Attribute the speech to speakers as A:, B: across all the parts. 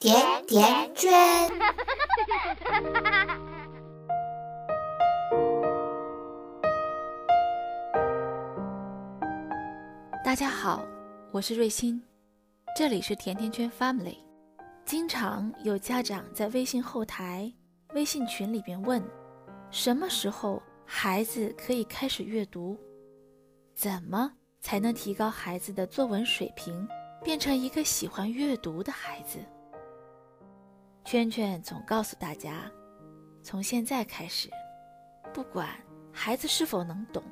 A: 甜甜圈。
B: 大家好，我是瑞欣，这里是甜甜圈 Family。经常有家长在微信后台、微信群里边问，什么时候孩子可以开始阅读？怎么才能提高孩子的作文水平，变成一个喜欢阅读的孩子？圈圈总告诉大家，从现在开始，不管孩子是否能懂。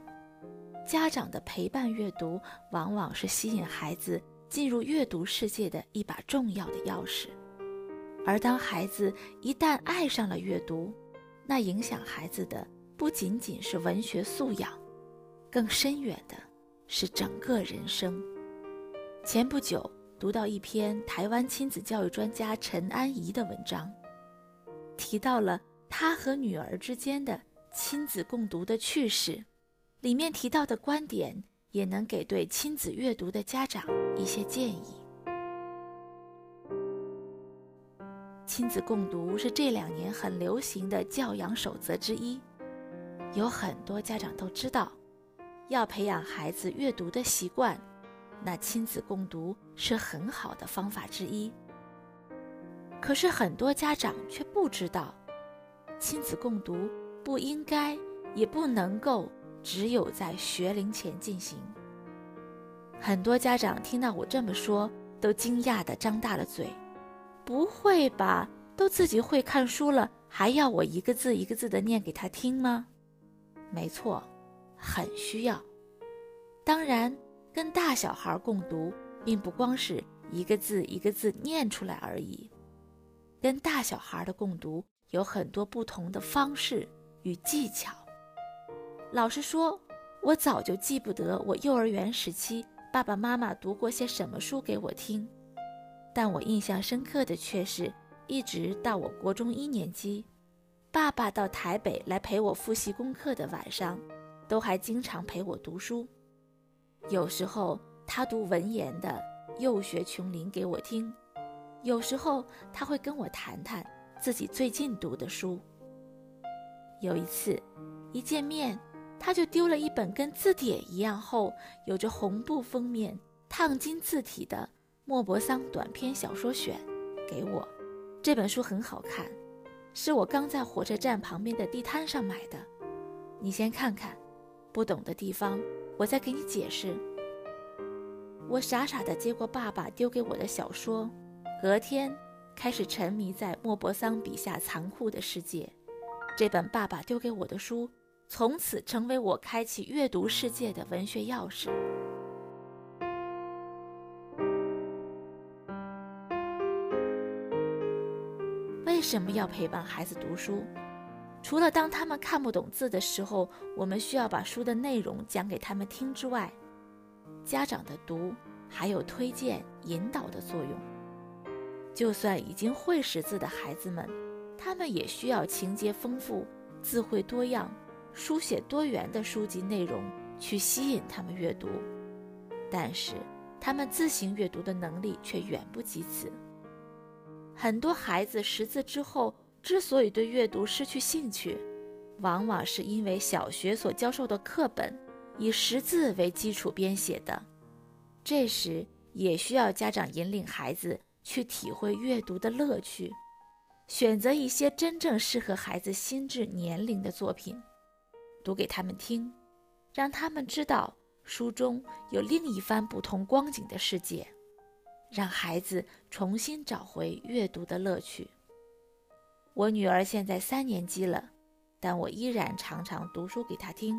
B: 家长的陪伴阅读，往往是吸引孩子进入阅读世界的一把重要的钥匙。而当孩子一旦爱上了阅读，那影响孩子的不仅仅是文学素养，更深远的是整个人生。前不久读到一篇台湾亲子教育专家陈安怡的文章，提到了她和女儿之间的亲子共读的趣事。里面提到的观点，也能给对亲子阅读的家长一些建议。亲子共读是这两年很流行的教养守则之一，有很多家长都知道，要培养孩子阅读的习惯，那亲子共读是很好的方法之一。可是很多家长却不知道，亲子共读不应该，也不能够。只有在学龄前进行。很多家长听到我这么说，都惊讶地张大了嘴：“不会吧？都自己会看书了，还要我一个字一个字地念给他听吗？”没错，很需要。当然，跟大小孩共读，并不光是一个字一个字念出来而已。跟大小孩的共读有很多不同的方式与技巧。老实说，我早就记不得我幼儿园时期爸爸妈妈读过些什么书给我听，但我印象深刻的却是，一直到我国中一年级，爸爸到台北来陪我复习功课的晚上，都还经常陪我读书。有时候他读文言的《幼学琼林》给我听，有时候他会跟我谈谈自己最近读的书。有一次，一见面。他就丢了一本跟字典一样厚、有着红布封面、烫金字体的《莫泊桑短篇小说选》给我。这本书很好看，是我刚在火车站旁边的地摊上买的。你先看看，不懂的地方我再给你解释。我傻傻地接过爸爸丢给我的小说，隔天开始沉迷在莫泊桑笔下残酷的世界。这本爸爸丢给我的书。从此成为我开启阅读世界的文学钥匙。为什么要陪伴孩子读书？除了当他们看不懂字的时候，我们需要把书的内容讲给他们听之外，家长的读还有推荐、引导的作用。就算已经会识字的孩子们，他们也需要情节丰富、字汇多样。书写多元的书籍内容去吸引他们阅读，但是他们自行阅读的能力却远不及此。很多孩子识字之后，之所以对阅读失去兴趣，往往是因为小学所教授的课本以识字为基础编写的。这时也需要家长引领孩子去体会阅读的乐趣，选择一些真正适合孩子心智年龄的作品。读给他们听，让他们知道书中有另一番不同光景的世界，让孩子重新找回阅读的乐趣。我女儿现在三年级了，但我依然常常读书给她听。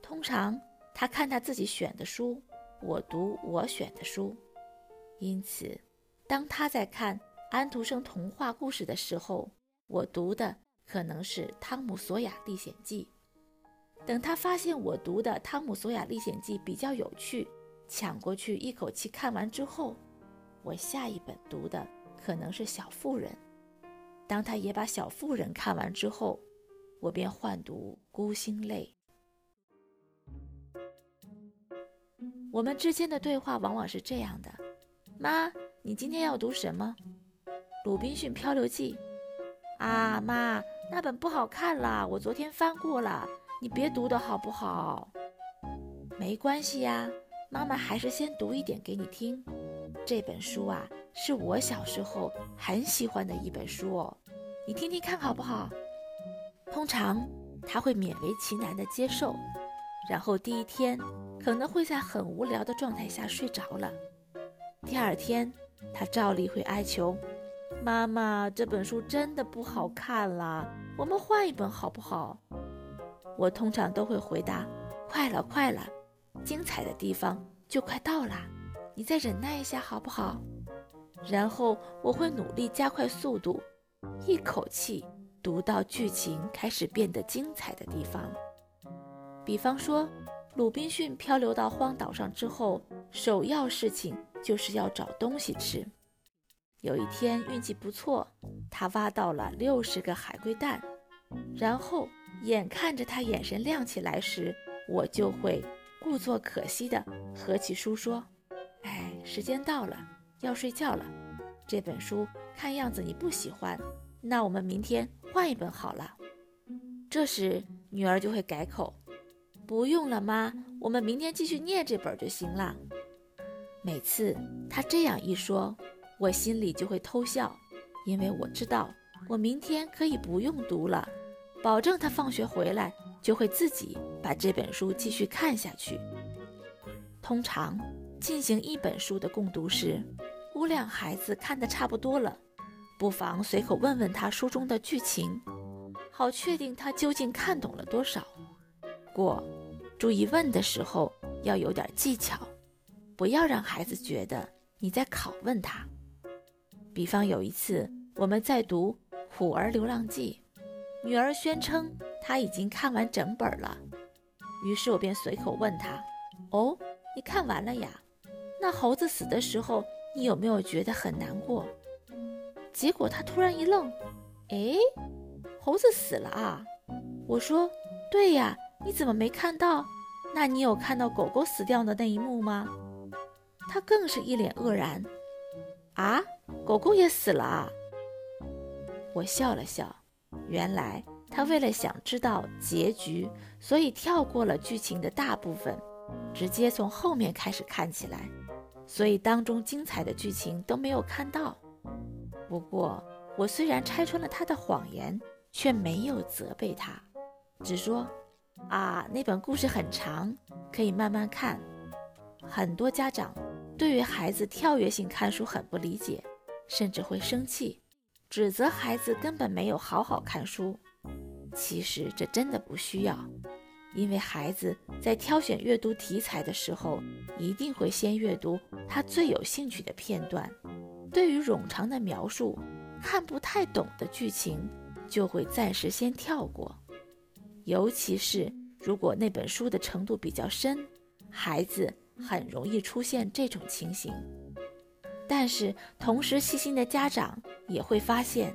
B: 通常她看她自己选的书，我读我选的书。因此，当她在看安徒生童话故事的时候，我读的可能是《汤姆·索亚历险记》。等她发现我读的《汤姆·索亚历险记》比较有趣，抢过去一口气看完之后，我下一本读的可能是《小妇人》。当他也把《小妇人》看完之后，我便换读《孤星泪》。我们之间的对话往往是这样的：“妈，你今天要读什么？”鲁滨逊漂流记》。啊，妈，那本不好看啦，我昨天翻过了，你别读的好不好？没关系呀，妈妈还是先读一点给你听。这本书啊，是我小时候很喜欢的一本书哦，你听听看好不好？通常他会勉为其难的接受，然后第一天可能会在很无聊的状态下睡着了。第二天，他照例会哀求。妈妈，这本书真的不好看啦，我们换一本好不好？我通常都会回答：快了，快了，精彩的地方就快到了，你再忍耐一下好不好？然后我会努力加快速度，一口气读到剧情开始变得精彩的地方。比方说，鲁滨逊漂流到荒岛上之后，首要事情就是要找东西吃。有一天运气不错，他挖到了六十个海龟蛋，然后眼看着他眼神亮起来时，我就会故作可惜地合起书说：“哎，时间到了，要睡觉了。这本书看样子你不喜欢，那我们明天换一本好了。”这时女儿就会改口：“不用了，妈，我们明天继续念这本就行了。”每次她这样一说。我心里就会偷笑，因为我知道我明天可以不用读了，保证她放学回来就会自己把这本书继续看下去。通常进行一本书的共读时，估量孩子看得差不多了，不妨随口问问他书中的剧情，好确定他究竟看懂了多少。过，注意问的时候要有点技巧，不要让孩子觉得你在拷问他。比方有一次，我们在读《虎儿流浪记》，女儿宣称她已经看完整本了，于是我便随口问她：“哦，你看完了呀？那猴子死的时候，你有没有觉得很难过？”结果他突然一愣：“哎，猴子死了啊？”我说：“对呀，你怎么没看到？那你有看到狗狗死掉的那一幕吗？”他更是一脸愕然：“啊？”狗狗也死了啊，我笑了笑。原来他为了想知道结局，所以跳过了剧情的大部分，直接从后面开始看起来，所以当中精彩的剧情都没有看到。不过我虽然拆穿了他的谎言，却没有责备他，只说：“啊，那本故事很长，可以慢慢看。”很多家长对于孩子跳跃性看书很不理解。甚至会生气，指责孩子根本没有好好看书。其实这真的不需要，因为孩子在挑选阅读题材的时候，一定会先阅读他最有兴趣的片段。对于冗长的描述、看不太懂的剧情，就会暂时先跳过。尤其是如果那本书的程度比较深，孩子很容易出现这种情形。但是，同时细心的家长也会发现，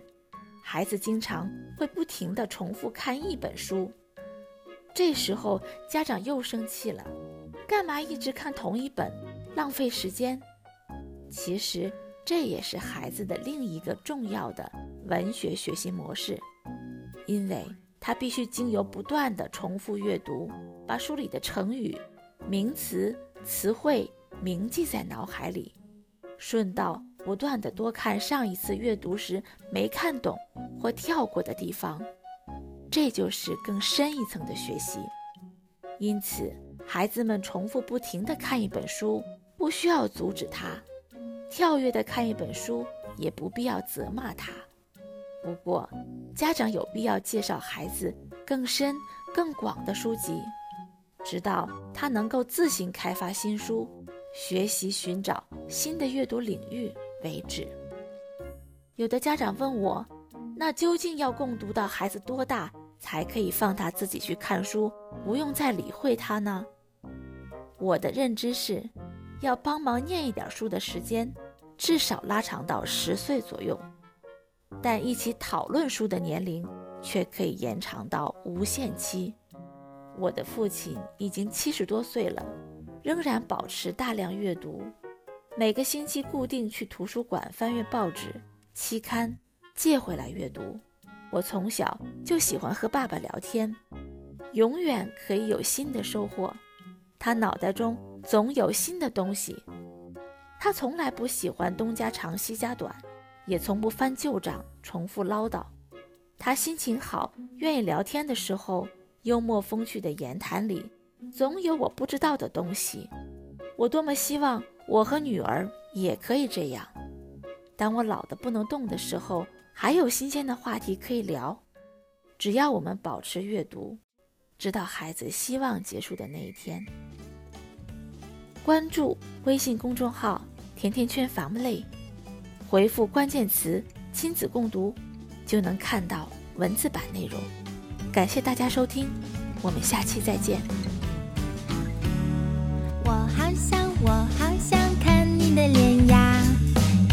B: 孩子经常会不停地重复看一本书。这时候，家长又生气了：“干嘛一直看同一本，浪费时间？”其实，这也是孩子的另一个重要的文学学习模式，因为他必须经由不断的重复阅读，把书里的成语、名词、词汇铭记在脑海里。顺道不断的多看上一次阅读时没看懂或跳过的地方，这就是更深一层的学习。因此，孩子们重复不停的看一本书，不需要阻止他；跳跃的看一本书，也不必要责骂他。不过，家长有必要介绍孩子更深、更广的书籍，直到他能够自行开发新书。学习寻找新的阅读领域为止。有的家长问我，那究竟要共读到孩子多大才可以放他自己去看书，不用再理会他呢？我的认知是，要帮忙念一点书的时间，至少拉长到十岁左右，但一起讨论书的年龄却可以延长到无限期。我的父亲已经七十多岁了。仍然保持大量阅读，每个星期固定去图书馆翻阅报纸，期刊借回来阅读。我从小就喜欢和爸爸聊天，永远可以有新的收获。他脑袋中总有新的东西。他从来不喜欢东家长西家短，也从不翻旧账、重复唠叨。他心情好、愿意聊天的时候，幽默风趣的言谈里，总有我不知道的东西。我多么希望我和女儿也可以这样。当我老得不能动的时候，还有新鲜的话题可以聊。只要我们保持阅读，直到孩子希望结束的那一天。关注微信公众号“甜甜圈 family”，回复关键词“亲子共读”，就能看到文字版内容。感谢大家收听，我们下期再见。
A: 我好想，我好想看你的脸呀，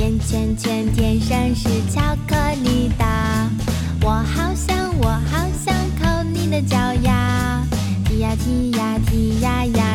A: 眼圈圈天生是巧克力的。我好想，我好想抠你的脚丫，踢呀踢呀踢呀呀。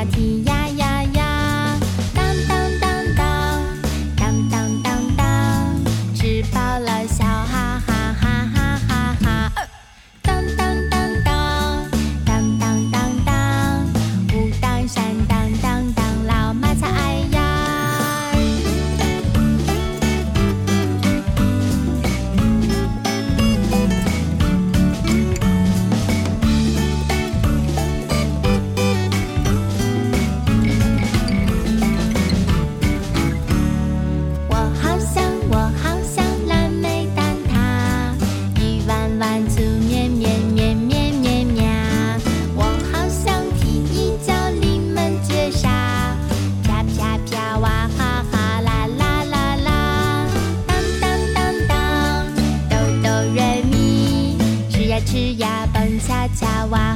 A: 吃呀，蹦恰恰，哇